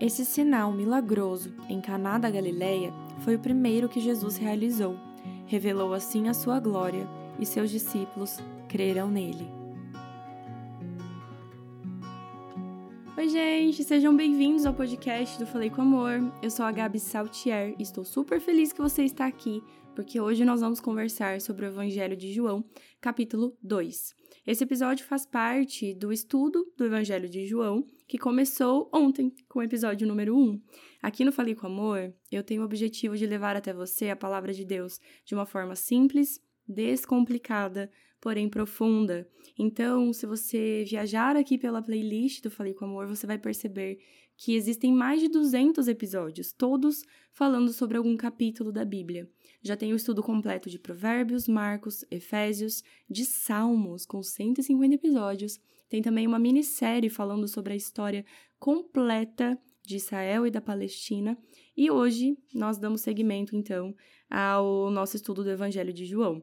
Esse sinal milagroso em Caná da Galileia foi o primeiro que Jesus realizou. Revelou assim a sua glória, e seus discípulos creram nele. Oi, gente, sejam bem-vindos ao podcast do Falei com Amor. Eu sou a Gabi Saltier e estou super feliz que você está aqui, porque hoje nós vamos conversar sobre o Evangelho de João, capítulo 2. Esse episódio faz parte do estudo do Evangelho de João, que começou ontem com o episódio número 1. Aqui no Falei com Amor, eu tenho o objetivo de levar até você a palavra de Deus de uma forma simples, descomplicada, porém profunda. Então, se você viajar aqui pela playlist do Falei com Amor, você vai perceber que existem mais de 200 episódios, todos falando sobre algum capítulo da Bíblia. Já tem o estudo completo de Provérbios, Marcos, Efésios, de Salmos, com 150 episódios. Tem também uma minissérie falando sobre a história completa de Israel e da Palestina. E hoje nós damos seguimento, então, ao nosso estudo do Evangelho de João.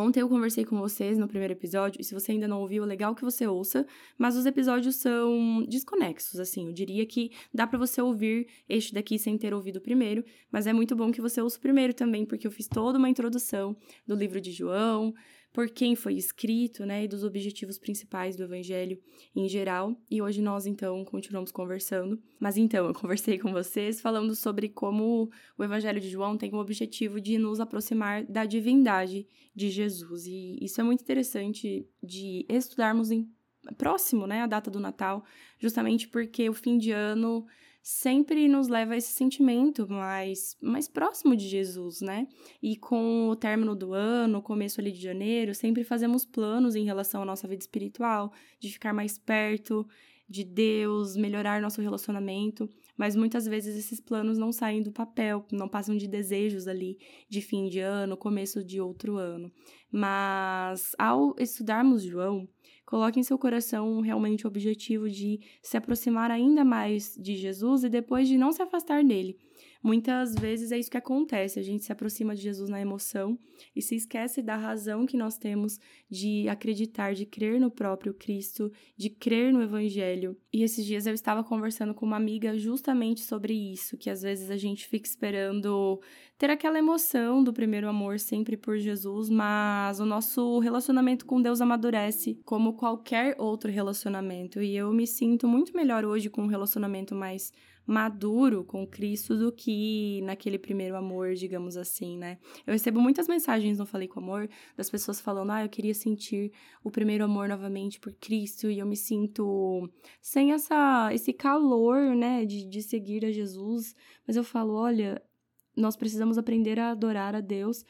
Ontem eu conversei com vocês no primeiro episódio, e se você ainda não ouviu, é legal que você ouça, mas os episódios são desconexos, assim. Eu diria que dá para você ouvir este daqui sem ter ouvido o primeiro, mas é muito bom que você ouça o primeiro também, porque eu fiz toda uma introdução do livro de João, por quem foi escrito, né, e dos objetivos principais do evangelho em geral. E hoje nós então continuamos conversando. Mas então, eu conversei com vocês falando sobre como o evangelho de João tem o objetivo de nos aproximar da divindade de Jesus. E isso é muito interessante de estudarmos em próximo, né, a data do Natal, justamente porque o fim de ano sempre nos leva a esse sentimento mais, mais próximo de Jesus, né? E com o término do ano, começo ali de janeiro, sempre fazemos planos em relação à nossa vida espiritual, de ficar mais perto de Deus, melhorar nosso relacionamento, mas muitas vezes esses planos não saem do papel, não passam de desejos ali de fim de ano, começo de outro ano. Mas ao estudarmos João, coloque em seu coração realmente o objetivo de se aproximar ainda mais de Jesus e depois de não se afastar dele. Muitas vezes é isso que acontece, a gente se aproxima de Jesus na emoção e se esquece da razão que nós temos de acreditar, de crer no próprio Cristo, de crer no Evangelho. E esses dias eu estava conversando com uma amiga justamente sobre isso, que às vezes a gente fica esperando ter aquela emoção do primeiro amor sempre por Jesus, mas o nosso relacionamento com Deus amadurece como qualquer outro relacionamento. E eu me sinto muito melhor hoje com um relacionamento mais maduro com Cristo do que naquele primeiro amor, digamos assim, né? Eu recebo muitas mensagens no Falei com Amor das pessoas falando: "Ah, eu queria sentir o primeiro amor novamente por Cristo" e eu me sinto sem essa esse calor, né, de, de seguir a Jesus, mas eu falo: "Olha, nós precisamos aprender a adorar a Deus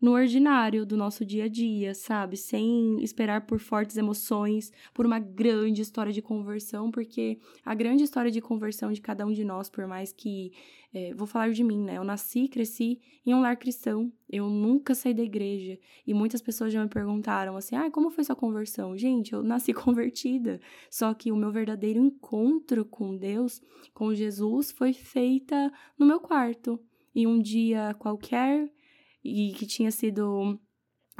no ordinário do nosso dia a dia, sabe? Sem esperar por fortes emoções, por uma grande história de conversão, porque a grande história de conversão de cada um de nós, por mais que. É, vou falar de mim, né? Eu nasci e cresci em um lar cristão, eu nunca saí da igreja. E muitas pessoas já me perguntaram assim: ah, como foi sua conversão? Gente, eu nasci convertida. Só que o meu verdadeiro encontro com Deus, com Jesus, foi feita no meu quarto. E um dia qualquer, e que tinha sido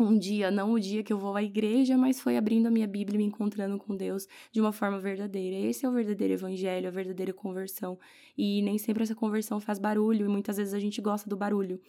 um dia, não o dia que eu vou à igreja, mas foi abrindo a minha Bíblia e me encontrando com Deus de uma forma verdadeira. Esse é o verdadeiro evangelho, a verdadeira conversão. E nem sempre essa conversão faz barulho, e muitas vezes a gente gosta do barulho.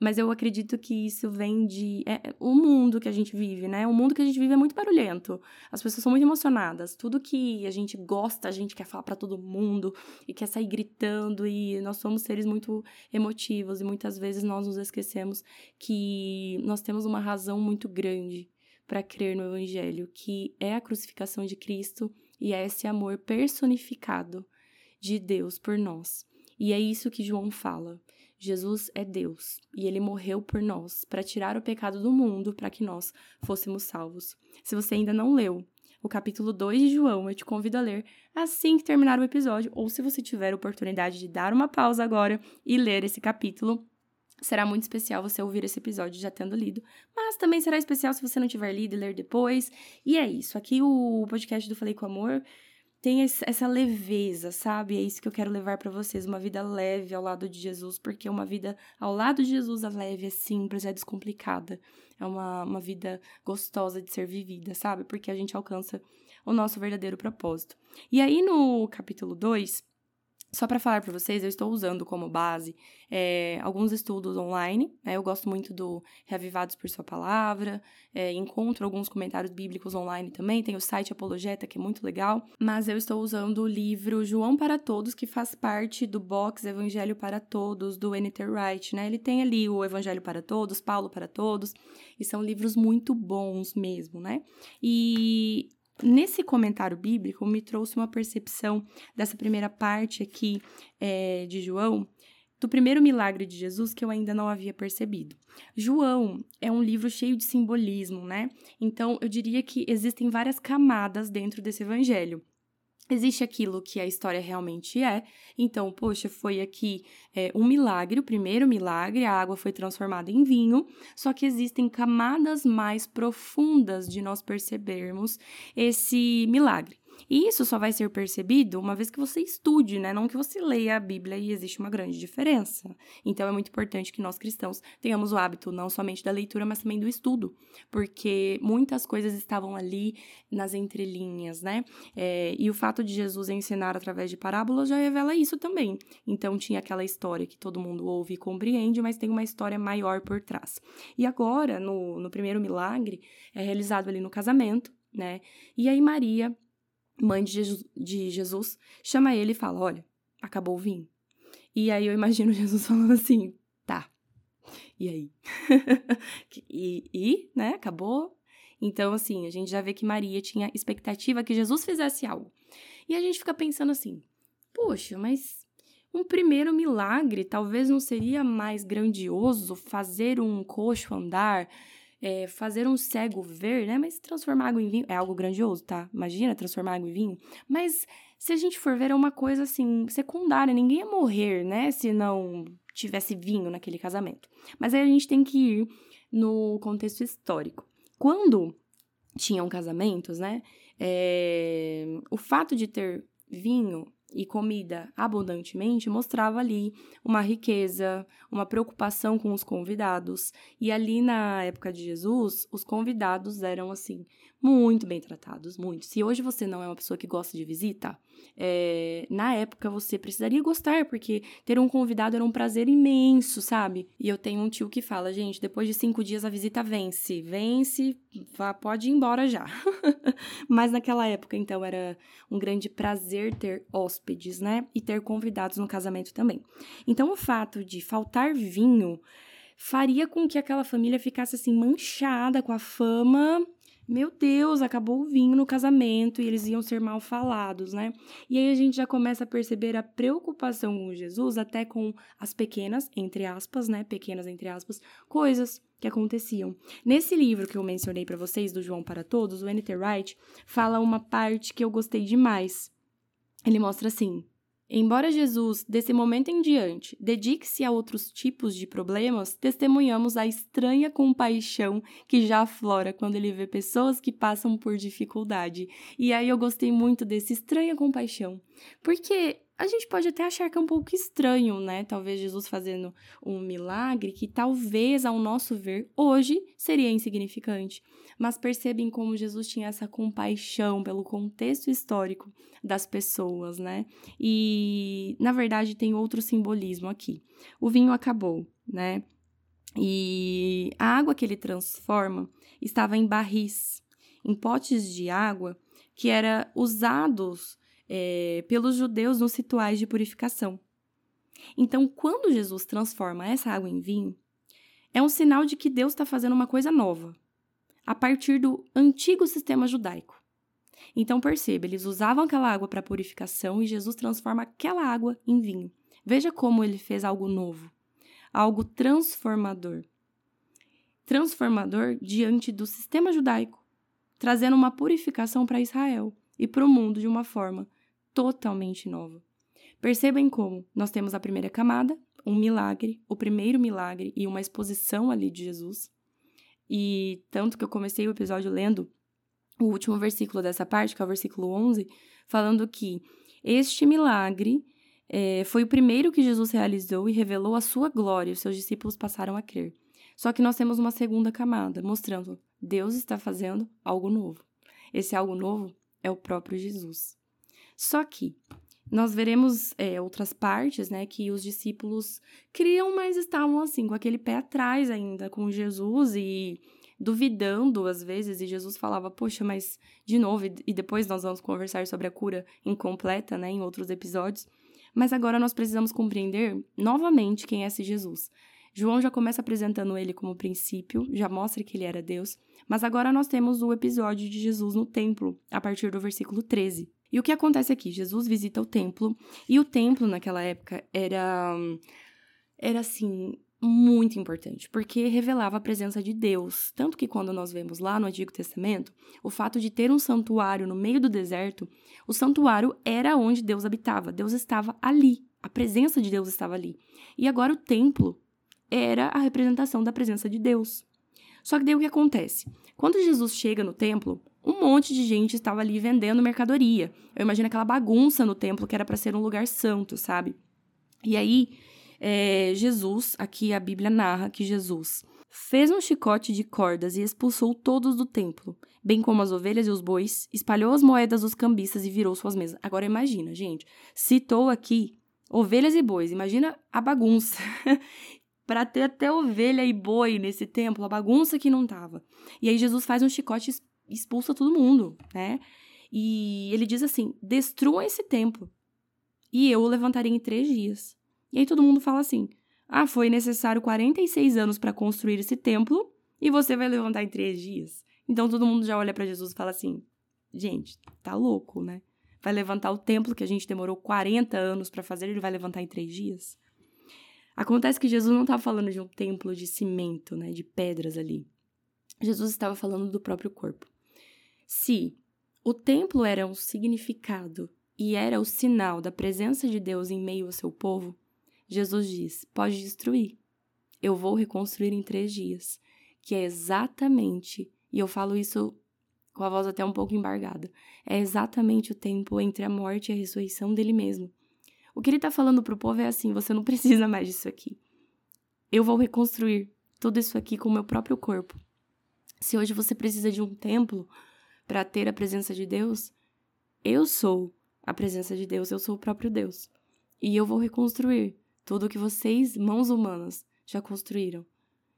Mas eu acredito que isso vem de. É, o mundo que a gente vive, né? O mundo que a gente vive é muito barulhento. As pessoas são muito emocionadas. Tudo que a gente gosta, a gente quer falar para todo mundo e quer sair gritando. E nós somos seres muito emotivos. E muitas vezes nós nos esquecemos que nós temos uma razão muito grande para crer no Evangelho, que é a crucificação de Cristo e é esse amor personificado de Deus por nós. E é isso que João fala. Jesus é Deus e ele morreu por nós para tirar o pecado do mundo para que nós fôssemos salvos. Se você ainda não leu o capítulo 2 de João, eu te convido a ler assim que terminar o episódio, ou se você tiver a oportunidade de dar uma pausa agora e ler esse capítulo, Será muito especial você ouvir esse episódio já tendo lido, mas também será especial se você não tiver lido e ler depois. E é isso. Aqui o podcast do Falei com Amor tem essa leveza, sabe? É isso que eu quero levar para vocês, uma vida leve ao lado de Jesus, porque uma vida ao lado de Jesus é leve, é simples, é descomplicada. É uma, uma vida gostosa de ser vivida, sabe? Porque a gente alcança o nosso verdadeiro propósito. E aí no capítulo 2, Só para falar para vocês, eu estou usando como base é, alguns estudos online. Né? Eu gosto muito do Reavivados por Sua Palavra, é, encontro alguns comentários bíblicos online também. Tem o site Apologeta, que é muito legal. Mas eu estou usando o livro João para Todos, que faz parte do box Evangelho para Todos, do N.T. Wright. Né? Ele tem ali o Evangelho para Todos, Paulo para Todos, e são livros muito bons mesmo, né? E Nesse comentário bíblico, me trouxe uma percepção dessa primeira parte aqui é, de João, do primeiro milagre de Jesus que eu ainda não havia percebido. João é um livro cheio de simbolismo, né? Então, eu diria que existem várias camadas dentro desse evangelho. Existe aquilo que a história realmente é. Então, poxa, foi aqui é, um milagre, o primeiro milagre, a água foi transformada em vinho, só que existem camadas mais profundas de nós percebermos esse milagre. E isso só vai ser percebido uma vez que você estude, né? Não que você leia a Bíblia e existe uma grande diferença. Então é muito importante que nós cristãos tenhamos o hábito não somente da leitura, mas também do estudo, porque muitas coisas estavam ali nas entrelinhas, né? É, e o fato de Jesus ensinar através de parábolas já revela isso também. Então tinha aquela história que todo mundo ouve e compreende, mas tem uma história maior por trás. E agora, no, no primeiro milagre, é realizado ali no casamento, né? E aí Maria mãe de Jesus, chama ele e fala: Olha, acabou o vinho. E aí eu imagino Jesus falando assim: Tá, e aí? e, e, né, acabou? Então, assim, a gente já vê que Maria tinha expectativa que Jesus fizesse algo. E a gente fica pensando assim: Poxa, mas um primeiro milagre talvez não seria mais grandioso fazer um coxo andar, é, fazer um cego ver, né? Mas transformar água em vinho é algo grandioso, tá? Imagina transformar água em vinho. Mas se a gente for ver, é uma coisa assim, secundária. Ninguém ia morrer, né? Se não tivesse vinho naquele casamento. Mas aí a gente tem que ir no contexto histórico. Quando tinham casamentos, né? É, o fato de ter vinho e comida abundantemente mostrava ali uma riqueza, uma preocupação com os convidados. E ali na época de Jesus, os convidados eram assim muito bem tratados, muito. Se hoje você não é uma pessoa que gosta de visita, é, na época você precisaria gostar, porque ter um convidado era um prazer imenso, sabe? E eu tenho um tio que fala, gente, depois de cinco dias a visita vence, vence, vá, pode ir embora já. Mas naquela época, então, era um grande prazer ter hóspedes, né? E ter convidados no casamento também. Então, o fato de faltar vinho faria com que aquela família ficasse assim manchada com a fama meu Deus, acabou o vinho no casamento e eles iam ser mal falados, né? E aí a gente já começa a perceber a preocupação com Jesus até com as pequenas, entre aspas, né? Pequenas, entre aspas, coisas que aconteciam. Nesse livro que eu mencionei para vocês, do João para Todos, o N.T. Wright fala uma parte que eu gostei demais. Ele mostra assim: Embora Jesus, desse momento em diante, dedique-se a outros tipos de problemas, testemunhamos a estranha compaixão que já aflora quando ele vê pessoas que passam por dificuldade. E aí eu gostei muito desse estranha compaixão, porque a gente pode até achar que é um pouco estranho, né? Talvez Jesus fazendo um milagre que talvez, ao nosso ver, hoje seria insignificante. Mas percebem como Jesus tinha essa compaixão pelo contexto histórico das pessoas, né? E, na verdade, tem outro simbolismo aqui. O vinho acabou, né? E a água que ele transforma estava em barris, em potes de água que eram usados é, pelos judeus nos rituais de purificação. Então, quando Jesus transforma essa água em vinho, é um sinal de que Deus está fazendo uma coisa nova, a partir do antigo sistema judaico. Então, perceba, eles usavam aquela água para purificação e Jesus transforma aquela água em vinho. Veja como ele fez algo novo, algo transformador. Transformador diante do sistema judaico, trazendo uma purificação para Israel e para o mundo de uma forma totalmente nova. Percebem como nós temos a primeira camada, um milagre, o primeiro milagre e uma exposição ali de Jesus. E tanto que eu comecei o episódio lendo o último versículo dessa parte, que é o versículo 11, falando que este milagre é, foi o primeiro que Jesus realizou e revelou a sua glória, os seus discípulos passaram a crer. Só que nós temos uma segunda camada, mostrando Deus está fazendo algo novo. Esse algo novo é o próprio Jesus. Só que Nós veremos é, outras partes, né, que os discípulos criam, mas estavam assim, com aquele pé atrás ainda com Jesus e duvidando às vezes, e Jesus falava, poxa, mas de novo, e depois nós vamos conversar sobre a cura incompleta, né, em outros episódios. Mas agora nós precisamos compreender novamente quem é esse Jesus. João já começa apresentando ele como princípio, já mostra que ele era Deus, mas agora nós temos o episódio de Jesus no templo, a partir do versículo 13. E o que acontece aqui? Jesus visita o templo, e o templo naquela época era era assim, muito importante, porque revelava a presença de Deus. Tanto que quando nós vemos lá no Antigo Testamento, o fato de ter um santuário no meio do deserto, o santuário era onde Deus habitava, Deus estava ali, a presença de Deus estava ali. E agora o templo era a representação da presença de Deus. Só que daí o que acontece? Quando Jesus chega no templo, um monte de gente estava ali vendendo mercadoria. Eu imagino aquela bagunça no templo que era para ser um lugar santo, sabe? E aí, é, Jesus, aqui a Bíblia narra que Jesus fez um chicote de cordas e expulsou todos do templo, bem como as ovelhas e os bois, espalhou as moedas dos cambistas e virou suas mesas. Agora imagina, gente, citou aqui ovelhas e bois, imagina a bagunça. para ter até ovelha e boi nesse templo, a bagunça que não tava. E aí Jesus faz um chicote expulsa todo mundo, né? E ele diz assim: destruam esse templo, e eu o levantarei em três dias. E aí todo mundo fala assim: ah, foi necessário 46 anos para construir esse templo, e você vai levantar em três dias. Então todo mundo já olha para Jesus e fala assim: gente, tá louco, né? Vai levantar o templo que a gente demorou 40 anos para fazer, ele vai levantar em três dias? Acontece que Jesus não estava falando de um templo de cimento, né, de pedras ali. Jesus estava falando do próprio corpo. Se o templo era um significado e era o sinal da presença de Deus em meio ao seu povo, Jesus diz: pode destruir. Eu vou reconstruir em três dias. Que é exatamente, e eu falo isso com a voz até um pouco embargada, é exatamente o tempo entre a morte e a ressurreição dele mesmo. O que ele está falando para o povo é assim: você não precisa mais disso aqui. Eu vou reconstruir tudo isso aqui com o meu próprio corpo. Se hoje você precisa de um templo para ter a presença de Deus, eu sou a presença de Deus, eu sou o próprio Deus. E eu vou reconstruir tudo o que vocês, mãos humanas, já construíram.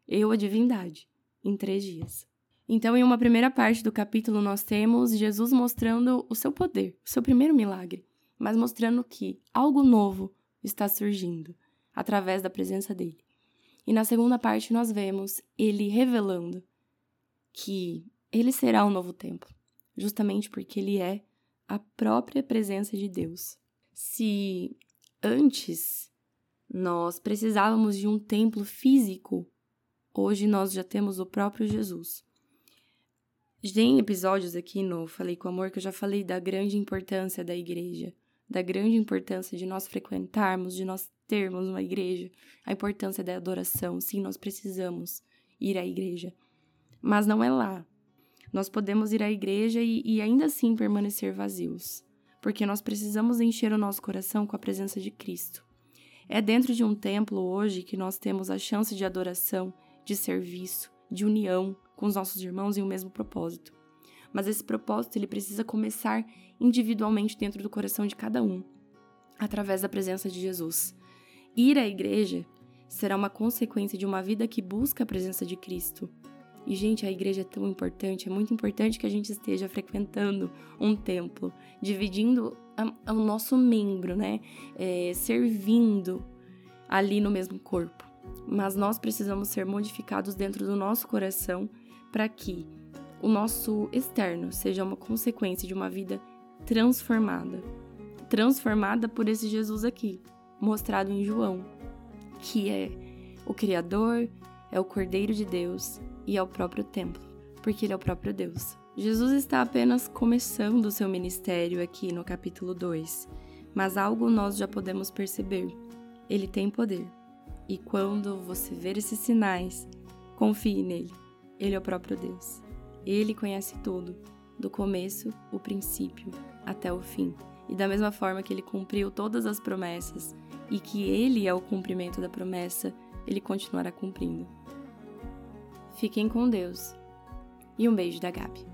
Eu, a divindade, em três dias. Então, em uma primeira parte do capítulo, nós temos Jesus mostrando o seu poder, o seu primeiro milagre mas mostrando que algo novo está surgindo através da presença dele. E na segunda parte nós vemos ele revelando que ele será um novo templo, justamente porque ele é a própria presença de Deus. Se antes nós precisávamos de um templo físico, hoje nós já temos o próprio Jesus. Tem episódios aqui no Falei com Amor que eu já falei da grande importância da igreja, da grande importância de nós frequentarmos, de nós termos uma igreja, a importância da adoração. Sim, nós precisamos ir à igreja, mas não é lá. Nós podemos ir à igreja e, e ainda assim permanecer vazios, porque nós precisamos encher o nosso coração com a presença de Cristo. É dentro de um templo hoje que nós temos a chance de adoração, de serviço, de união com os nossos irmãos em um mesmo propósito. Mas esse propósito ele precisa começar individualmente dentro do coração de cada um, através da presença de Jesus. Ir à igreja será uma consequência de uma vida que busca a presença de Cristo. E, gente, a igreja é tão importante, é muito importante que a gente esteja frequentando um templo, dividindo o nosso membro, né? É, servindo ali no mesmo corpo. Mas nós precisamos ser modificados dentro do nosso coração para que o nosso externo seja uma consequência de uma vida transformada. Transformada por esse Jesus aqui, mostrado em João, que é o Criador, é o Cordeiro de Deus e é o próprio templo, porque ele é o próprio Deus. Jesus está apenas começando seu ministério aqui no capítulo 2, mas algo nós já podemos perceber. Ele tem poder. E quando você ver esses sinais, confie nele. Ele é o próprio Deus. Ele conhece tudo, do começo, o princípio, até o fim. E da mesma forma que ele cumpriu todas as promessas e que ele é o cumprimento da promessa, ele continuará cumprindo. Fiquem com Deus. E um beijo da Gabi.